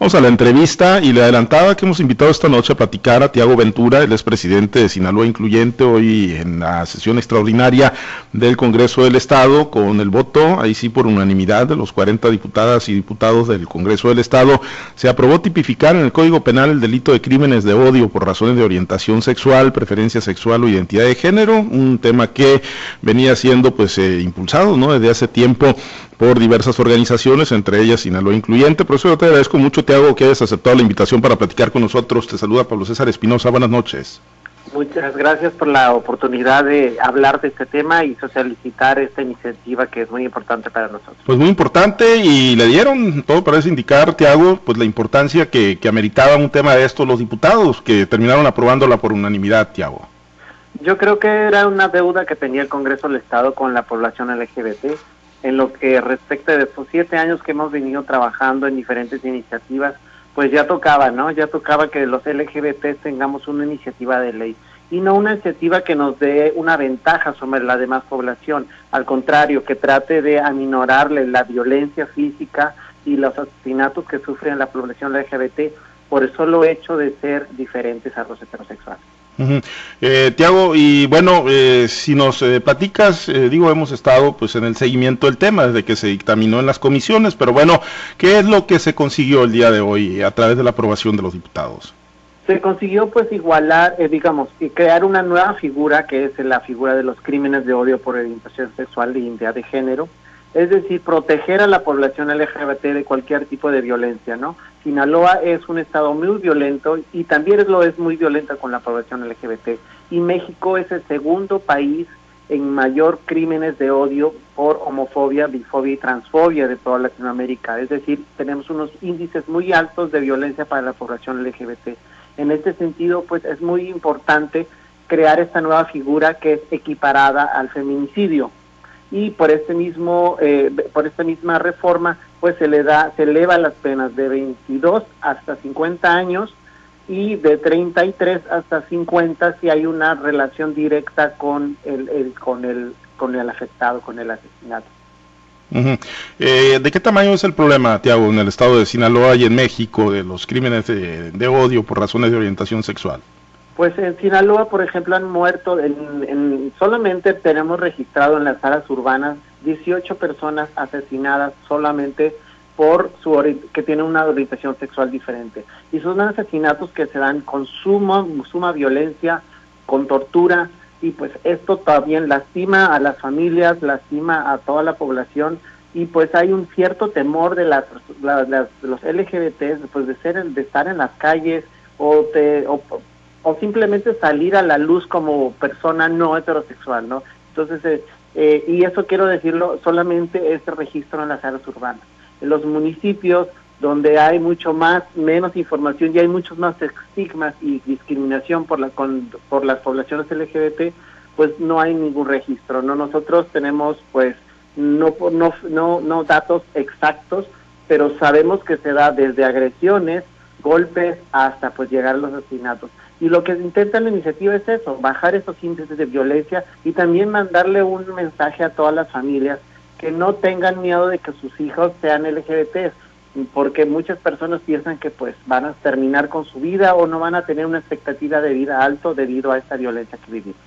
Vamos a la entrevista y le adelantaba que hemos invitado esta noche a platicar a Tiago Ventura, el expresidente de Sinaloa Incluyente, hoy en la sesión extraordinaria del Congreso del Estado, con el voto, ahí sí por unanimidad de los 40 diputadas y diputados del Congreso del Estado, se aprobó tipificar en el Código Penal el delito de crímenes de odio por razones de orientación sexual, preferencia sexual o identidad de género, un tema que venía siendo pues eh, impulsado ¿no? desde hace tiempo por diversas organizaciones, entre ellas Sinaloa Incluyente. Por eso yo te agradezco mucho, te hago que hayas aceptado la invitación para platicar con nosotros. Te saluda Pablo César Espinosa. Buenas noches. Muchas gracias por la oportunidad de hablar de este tema y socializar esta iniciativa que es muy importante para nosotros. Pues muy importante y le dieron, todo parece indicar, Tiago, pues la importancia que, que ameritaba un tema de estos los diputados que terminaron aprobándola por unanimidad, Tiago. Yo creo que era una deuda que tenía el Congreso del Estado con la población LGBT en lo que respecta de estos siete años que hemos venido trabajando en diferentes iniciativas, pues ya tocaba, ¿no? Ya tocaba que los LGBT tengamos una iniciativa de ley y no una iniciativa que nos dé una ventaja sobre la demás población, al contrario, que trate de aminorarle la violencia física y los asesinatos que sufren la población LGBT por el solo hecho de ser diferentes a los heterosexuales. Eh, Tiago, y bueno, eh, si nos eh, platicas, eh, digo, hemos estado pues en el seguimiento del tema desde que se dictaminó en las comisiones, pero bueno, ¿qué es lo que se consiguió el día de hoy a través de la aprobación de los diputados? Se consiguió pues igualar, digamos, y crear una nueva figura que es la figura de los crímenes de odio por orientación sexual e identidad de género, es decir, proteger a la población LGBT de cualquier tipo de violencia, ¿no? Sinaloa es un estado muy violento y también lo es muy violenta con la población LGBT. Y México es el segundo país en mayor crímenes de odio por homofobia, bifobia y transfobia de toda Latinoamérica. Es decir, tenemos unos índices muy altos de violencia para la población LGBT. En este sentido, pues es muy importante crear esta nueva figura que es equiparada al feminicidio y por este mismo eh, por esta misma reforma pues se le da se eleva las penas de 22 hasta 50 años y de 33 hasta 50 si hay una relación directa con el, con el con el afectado con el asesinato eh, ¿De qué tamaño es el problema, Tiago, en el estado de Sinaloa y en México de los crímenes de odio por razones de orientación sexual? Pues en Sinaloa, por ejemplo, han muerto, en, solamente tenemos registrado en las áreas urbanas 18 personas asesinadas solamente por su que tienen una orientación sexual diferente. Y son asesinatos que se dan con suma, suma violencia, con tortura, y pues esto también lastima a las familias, lastima a toda la población, y pues hay un cierto temor de las, los LGBT, pues de ser de estar en las calles o, de, o o simplemente salir a la luz como persona no heterosexual, ¿no? Entonces, eh, eh, y eso quiero decirlo, solamente este registro en las áreas urbanas. En los municipios donde hay mucho más, menos información y hay muchos más estigmas y discriminación por, la, con, por las poblaciones LGBT, pues no hay ningún registro, ¿no? Nosotros tenemos, pues, no, no, no, no datos exactos, pero sabemos que se da desde agresiones, golpes, hasta pues llegar a los asesinatos. Y lo que intenta la iniciativa es eso, bajar esos índices de violencia y también mandarle un mensaje a todas las familias que no tengan miedo de que sus hijos sean LGBT, porque muchas personas piensan que pues van a terminar con su vida o no van a tener una expectativa de vida alto debido a esta violencia que vivimos.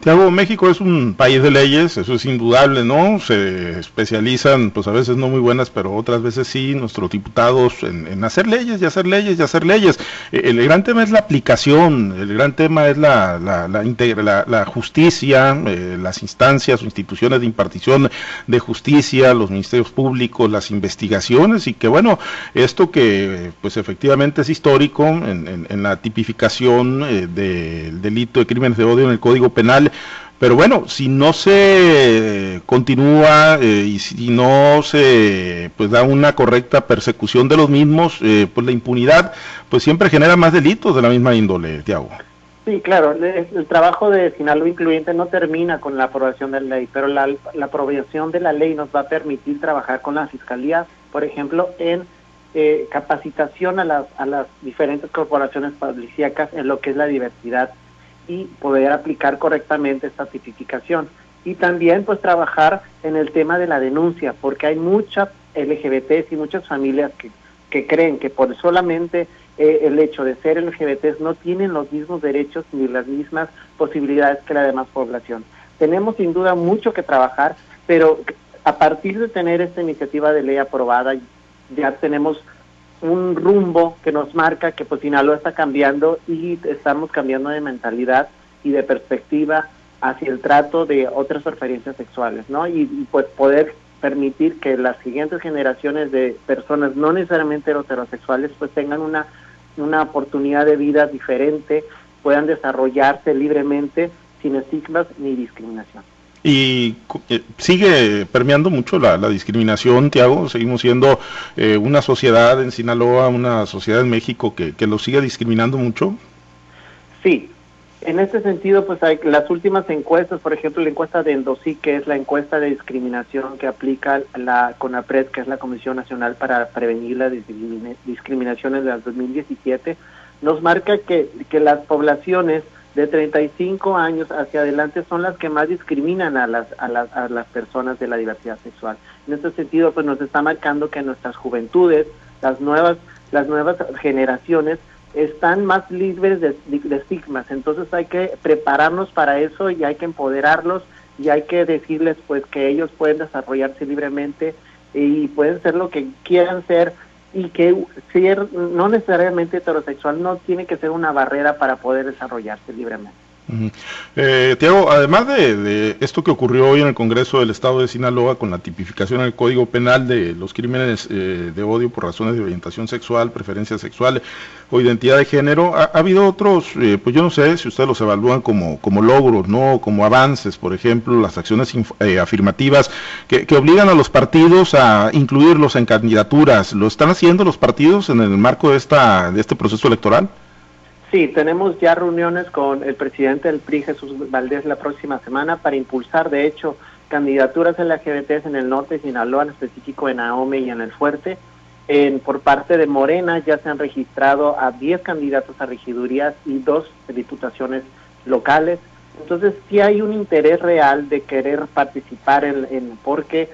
Tiago, México es un país de leyes, eso es indudable, ¿no? Se especializan, pues a veces no muy buenas, pero otras veces sí, nuestros diputados en, hacer leyes y hacer leyes y hacer leyes. E, el, gran tema es la aplicación, el gran tema es la, la, la, la, justicia, eh, las instancias o instituciones de impartición de justicia, los ministerios públicos, las investigaciones y que bueno, esto que pues efectivamente es histórico en, en, la tipificación eh, del delito de crímenes de odio en el Código Penal, pero bueno, si no se continúa eh, y si no se pues da una correcta persecución de los mismos, eh, pues la impunidad pues siempre genera más delitos de la misma índole, Tiago. Sí, claro, el, trabajo de Sinaloa Incluyente no termina con la aprobación de la ley, pero la, aprobación de la ley nos va a permitir trabajar con la Fiscalía, por ejemplo, en eh, capacitación a las, a las diferentes corporaciones policíacas en lo que es la diversidad y poder aplicar correctamente esta tipificación. Y también pues trabajar en el tema de la denuncia, porque hay muchas LGBTs y muchas familias que que creen que por solamente eh, el hecho de ser LGBTs no tienen los mismos derechos ni las mismas posibilidades que la demás población. Tenemos sin duda mucho que trabajar, pero a partir de tener esta iniciativa de ley aprobada, ya tenemos un rumbo que nos marca que pues Sinaloa está cambiando y estamos cambiando de mentalidad y de perspectiva hacia el trato de otras preferencias sexuales, ¿no? Y, pues poder permitir que las siguientes generaciones de personas no necesariamente heterosexuales pues tengan una, una oportunidad de vida diferente, puedan desarrollarse libremente sin estigmas ni discriminación. Y eh, sigue permeando mucho la, discriminación, Tiago. Seguimos siendo eh, una sociedad en Sinaloa, una sociedad en México que, que lo sigue discriminando mucho. Sí, en este sentido, pues hay las últimas encuestas, por ejemplo, la encuesta de Endosí, que es la encuesta de discriminación que aplica la CONAPRED, que es la Comisión Nacional para Prevenir las Discriminaciones de 2017, nos marca que, que las poblaciones de 35 años hacia adelante son las que más discriminan a las, a las, a las personas de la diversidad sexual. En este sentido, pues nos está marcando que nuestras juventudes, las nuevas, las nuevas generaciones, están más libres de, estigmas. Entonces hay que prepararnos para eso y hay que empoderarlos y hay que decirles pues que ellos pueden desarrollarse libremente y pueden ser lo que quieran ser y que ser no necesariamente heterosexual no tiene que ser una barrera para poder desarrollarse libremente. Eh, Tiago, además de, esto que ocurrió hoy en el Congreso del Estado de Sinaloa con la tipificación en el Código Penal de los crímenes eh, de odio por razones de orientación sexual, preferencia sexual o identidad de género, ha, habido otros, eh, pues yo no sé si ustedes los evalúan como, como logros, no como avances, por ejemplo, las acciones eh, afirmativas que, que obligan a los partidos a incluirlos en candidaturas. ¿Lo están haciendo los partidos en el marco de, esta, de este proceso electoral? Sí, tenemos ya reuniones con el presidente del PRI, Jesús Valdés, la próxima semana para impulsar, de hecho, candidaturas LGBTs en el norte de Sinaloa, en específico en Ahome y en el Fuerte. En, por parte de Morena ya se han registrado a 10 candidatos a regidurías y dos diputaciones locales. Entonces sí hay un interés real de querer participar en, en porque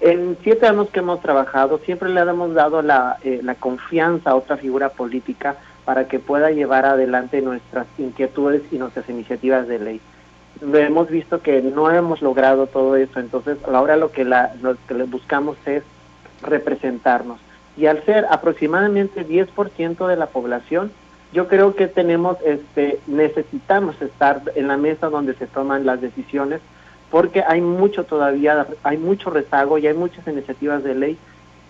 en siete años que hemos trabajado siempre le hemos dado la, eh, la confianza a otra figura política para que pueda llevar adelante nuestras inquietudes y nuestras iniciativas de ley. Hemos visto que no hemos logrado todo eso, entonces ahora lo que, la, lo que buscamos es representarnos. Y al ser aproximadamente 10% de la población, yo creo que tenemos, este, necesitamos estar en la mesa donde se toman las decisiones, porque hay mucho todavía, hay mucho rezago y hay muchas iniciativas de ley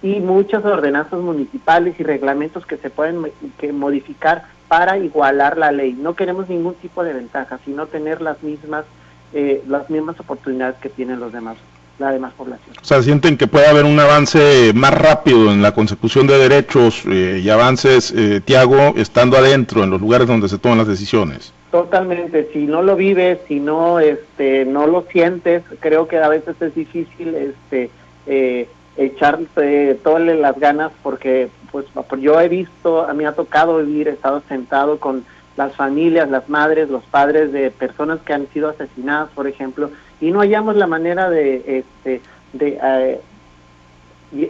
y muchas ordenanzas municipales y reglamentos que se pueden que modificar para igualar la ley. No queremos ningún tipo de ventaja, sino tener las mismas eh, las mismas oportunidades que tienen los demás la demás población. O sea, sienten que puede haber un avance más rápido en la consecución de derechos eh, y avances, eh, Tiago, estando adentro en los lugares donde se toman las decisiones. Totalmente, si no lo vives, si no, este, no lo sientes, creo que a veces es difícil, este, eh, echarse todas las ganas porque pues yo he visto, a me ha tocado vivir, he estado sentado con las familias, las madres, los padres de personas que han sido asesinadas, por ejemplo, y no hallamos la manera de, este, de eh,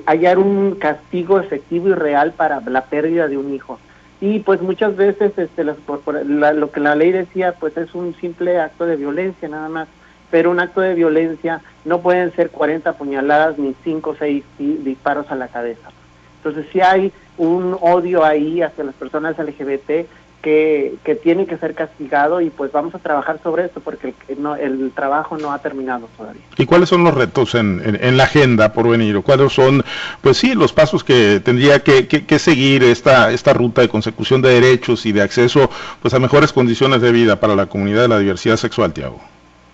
hallar un castigo efectivo y real para la pérdida de un hijo. Y pues muchas veces este, lo que la ley decía, pues es un simple acto de violencia nada más pero un acto de violencia no pueden ser 40 puñaladas ni 5 o 6 disparos a la cabeza. Entonces si hay un odio ahí hacia las personas LGBT que, que tiene que ser castigado y pues vamos a trabajar sobre eso porque el, no, el trabajo no ha terminado todavía. ¿Y cuáles son los retos en, en, la agenda por venir? ¿Cuáles son, pues sí, los pasos que tendría que, que, seguir esta, esta ruta de consecución de derechos y de acceso pues a mejores condiciones de vida para la comunidad de la diversidad sexual, Tiago?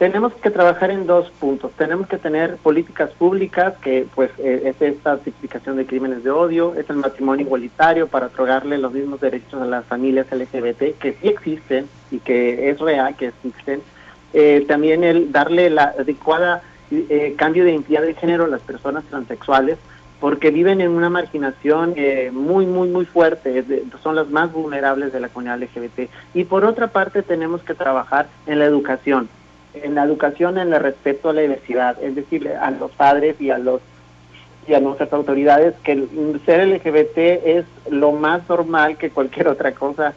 Tenemos que trabajar en dos puntos. Tenemos que tener políticas públicas, que pues eh, es esta tipificación de crímenes de odio, es el matrimonio igualitario para otorgarle los mismos derechos a las familias LGBT, que sí existen y que es real que existen. Eh, también el darle la adecuada eh, cambio de identidad de género a las personas transexuales, porque viven en una marginación muy, muy, muy fuerte, son las más vulnerables de la comunidad LGBT. Y por otra parte tenemos que trabajar en la educación en la educación en el respeto a la diversidad, es decir, a los padres y a los y a nuestras autoridades que ser LGBT es lo más normal que cualquier otra cosa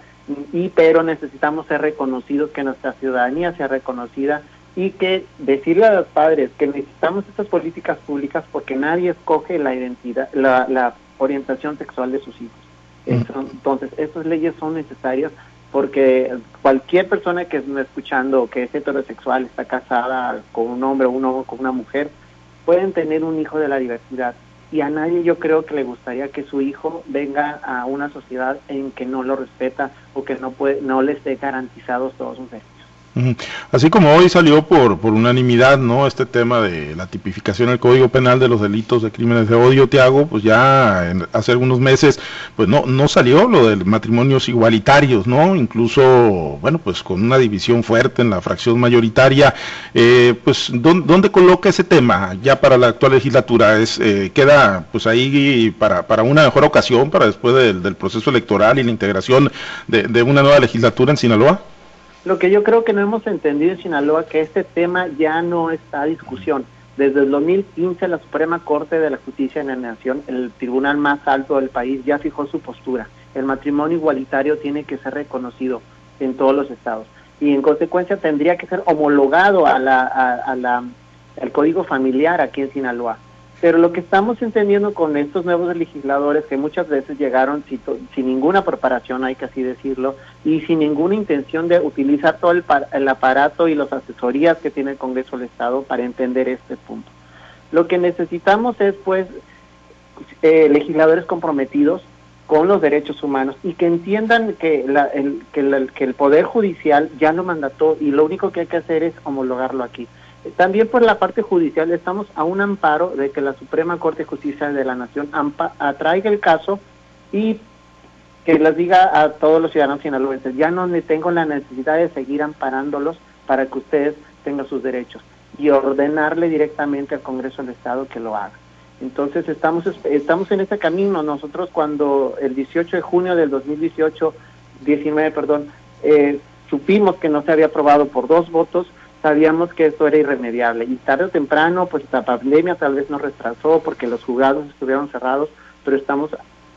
y pero necesitamos ser reconocidos que nuestra ciudadanía sea reconocida y que decirle a los padres que necesitamos estas políticas públicas porque nadie escoge la identidad la, la orientación sexual de sus hijos. Entonces estas leyes son necesarias porque cualquier persona que está escuchando que es heterosexual está casada con un hombre o un con una mujer pueden tener un hijo de la diversidad y a nadie yo creo que le gustaría que su hijo venga a una sociedad en que no lo respeta o que no puede no le esté garantizados todos sus derechos. Así como hoy salió por, por unanimidad, ¿no? Este tema de la tipificación del Código Penal de los delitos de crímenes de odio, Tiago, pues ya hace algunos meses, pues no, no salió lo de matrimonios igualitarios, ¿no? Incluso, bueno, pues con una división fuerte en la fracción mayoritaria, eh, pues ¿dónde, coloca ese tema ya para la actual legislatura? Es, eh, queda pues ahí para, para una mejor ocasión, para después del, del proceso electoral y la integración de, de una nueva legislatura en Sinaloa? Lo que yo creo que no hemos entendido en Sinaloa que este tema ya no está a discusión. Desde el 2015 la Suprema Corte de la Justicia de la Nación, el tribunal más alto del país, ya fijó su postura. El matrimonio igualitario tiene que ser reconocido en todos los estados y en consecuencia tendría que ser homologado a la, a la, al código familiar aquí en Sinaloa. Pero lo que estamos entendiendo con estos nuevos legisladores, que muchas veces llegaron sin, ninguna preparación, hay que así decirlo, y sin ninguna intención de utilizar todo el, el aparato y las asesorías que tiene el Congreso del Estado para entender este punto. Lo que necesitamos es, pues, eh, legisladores comprometidos con los derechos humanos y que entiendan que, el, que, que el Poder Judicial ya lo mandató y lo único que hay que hacer es homologarlo aquí. También por la parte judicial estamos a un amparo de que la Suprema Corte de Justicia de la Nación atraiga el caso y que les diga a todos los ciudadanos sinaloenses, ya no tengo la necesidad de seguir amparándolos para que ustedes tengan sus derechos y ordenarle directamente al Congreso del Estado que lo haga. Entonces estamos estamos en ese camino. Nosotros cuando el 18 de junio del 2018, 19, perdón, eh, supimos que no se había aprobado por dos votos, sabíamos que esto era irremediable y tarde o temprano, pues la pandemia tal vez nos retrasó porque los juzgados estuvieron cerrados, pero estamos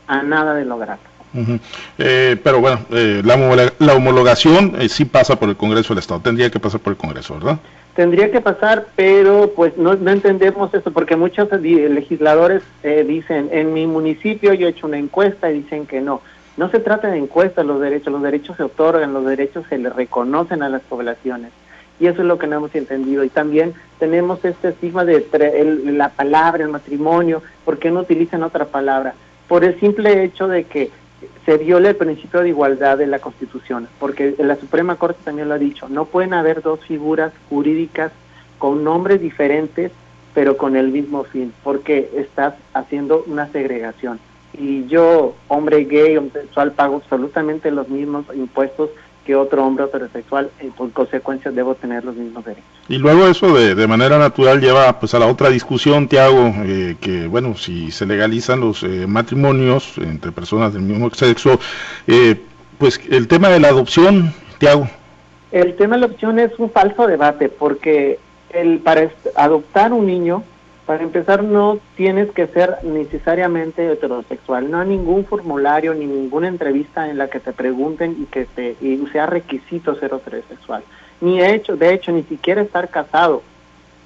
a nada de lograrlo. Eh, pero bueno, eh, la, homologación eh, sí pasa por el Congreso del Estado, tendría que pasar por el Congreso, ¿verdad? Tendría que pasar, pero pues no, no entendemos eso, porque muchos legisladores dicen, en mi municipio yo he hecho una encuesta y dicen que no. No se trata de encuestas los derechos, los derechos se otorgan, los derechos se le reconocen a las poblaciones y eso es lo que no hemos entendido. Y también tenemos este estigma de la palabra, el matrimonio, ¿por qué no utilizan otra palabra? Por el simple hecho de que se viola el principio de igualdad de la Constitución, porque la Suprema Corte también lo ha dicho, no pueden haber dos figuras jurídicas con nombres diferentes, pero con el mismo fin, porque estás haciendo una segregación. Y yo, hombre gay, homosexual, pago absolutamente los mismos impuestos que otro hombre heterosexual, y por consecuencia debo tener los mismos derechos. Y luego eso de, de manera natural lleva pues a la otra discusión, Tiago, eh, que bueno, si se legalizan los eh, matrimonios entre personas del mismo sexo, eh, pues el tema de la adopción, Tiago. El tema de la adopción es un falso debate, porque el para adoptar un niño para empezar, no tienes que ser necesariamente heterosexual. No hay ningún formulario ni ninguna entrevista en la que te pregunten y que te y sea requisito ser heterosexual. Ni de hecho, de hecho, ni siquiera estar casado.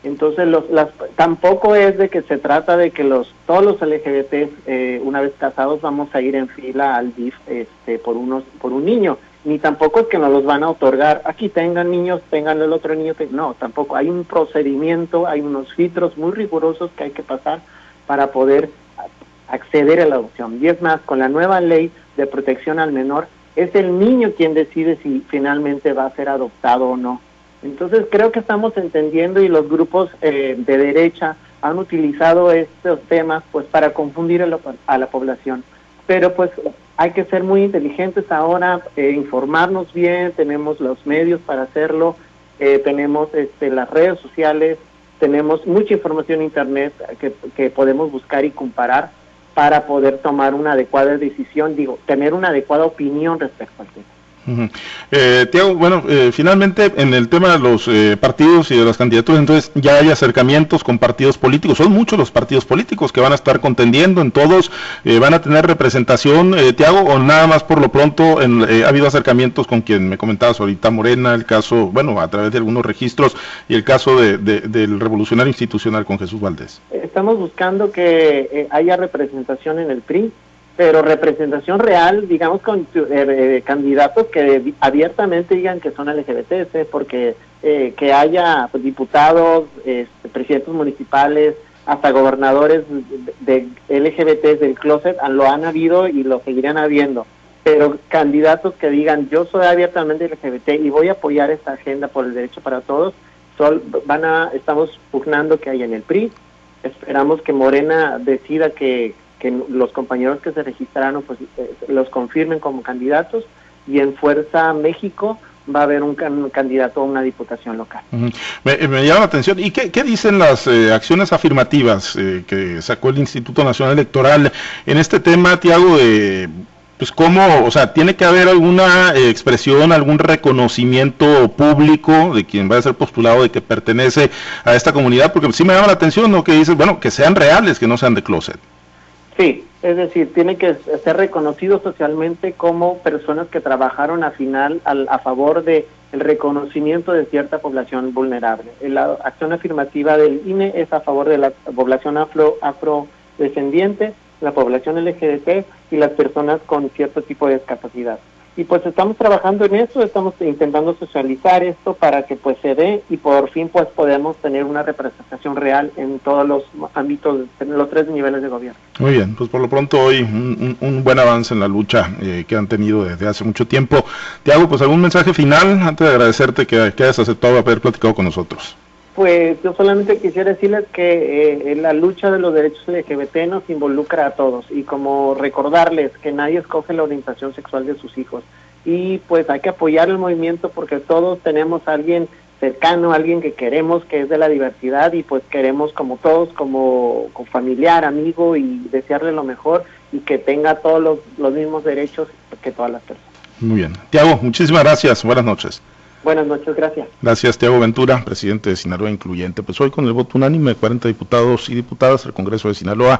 Entonces, los, las, tampoco es de que se trata de que los todos los LGBT eh, una vez casados vamos a ir en fila al DIF este, por unos por un niño ni tampoco es que nos los van a otorgar, aquí tengan niños, tengan el otro niño, no, tampoco, hay un procedimiento, hay unos filtros muy rigurosos que hay que pasar para poder acceder a la adopción. Y es más, con la nueva ley de protección al menor, es el niño quien decide si finalmente va a ser adoptado o no. Entonces creo que estamos entendiendo y los grupos eh, de derecha han utilizado estos temas pues para confundir a la, a la población. Pero pues hay que ser muy inteligentes ahora, eh, informarnos bien, tenemos los medios para hacerlo, eh, tenemos este, las redes sociales, tenemos mucha información en Internet que, que podemos buscar y comparar para poder tomar una adecuada decisión, digo, tener una adecuada opinión respecto al tema. Eh, Tiago, bueno, eh, finalmente en el tema de los eh, partidos y de las candidaturas, entonces ya hay acercamientos con partidos políticos. Son muchos los partidos políticos que van a estar contendiendo, en todos van a tener representación, Tiago, o nada más por lo pronto ha habido acercamientos con quien me comentabas ahorita, Morena, el caso, bueno, a través de algunos registros y el caso del revolucionario institucional con Jesús Valdés. Estamos buscando que haya representación en el PRI pero representación real, digamos, con eh, eh, candidatos que abiertamente digan que son LGBTs, porque eh, que haya pues, diputados, este, presidentes municipales, hasta gobernadores de, LGBTs del closet, lo han habido y lo seguirán habiendo. Pero candidatos que digan, yo soy abiertamente LGBT y voy a apoyar esta agenda por el derecho para todos, son, van a, estamos pugnando que haya en el PRI. Esperamos que Morena decida que, que los compañeros que se registraron pues eh, los confirmen como candidatos y en Fuerza México va a haber un, candidato a una diputación local. me, llama la atención. ¿Y qué, dicen las eh, acciones afirmativas eh, que sacó el Instituto Nacional Electoral en este tema, Tiago, de pues cómo, o sea, tiene que haber alguna expresión, algún reconocimiento público de quien va a ser postulado de que pertenece a esta comunidad, porque sí me llama la atención, ¿no? Que dices, bueno, que sean reales, que no sean de closet. Sí, es decir, tiene que ser reconocido socialmente como personas que trabajaron a final a favor de el reconocimiento de cierta población vulnerable. La acción afirmativa del INE es a favor de la población afro afrodescendiente, la población LGBT y las personas con cierto tipo de discapacidad y pues estamos trabajando en eso, estamos intentando socializar esto para que pues se dé y por fin pues podemos tener una representación real en todos los ámbitos, en los tres niveles de gobierno. Muy bien, pues por lo pronto hoy un, buen avance en la lucha eh, que han tenido desde hace mucho tiempo. Te hago pues algún mensaje final antes de agradecerte que, que hayas aceptado haber platicado con nosotros. Pues yo solamente quisiera decirles que eh, la lucha de los derechos LGBT nos involucra a todos y como recordarles que nadie escoge la orientación sexual de sus hijos y pues hay que apoyar el movimiento porque todos tenemos a alguien cercano, alguien que queremos que es de la diversidad y pues queremos como todos, como, familiar, amigo y desearle lo mejor y que tenga todos los, los mismos derechos que todas las personas. Muy bien. Tiago, muchísimas gracias. Buenas noches. Buenas noches, gracias. Gracias, Tiago Ventura, presidente de Sinaloa Incluyente. Pues hoy con el voto unánime de 40 diputados y diputadas del Congreso de Sinaloa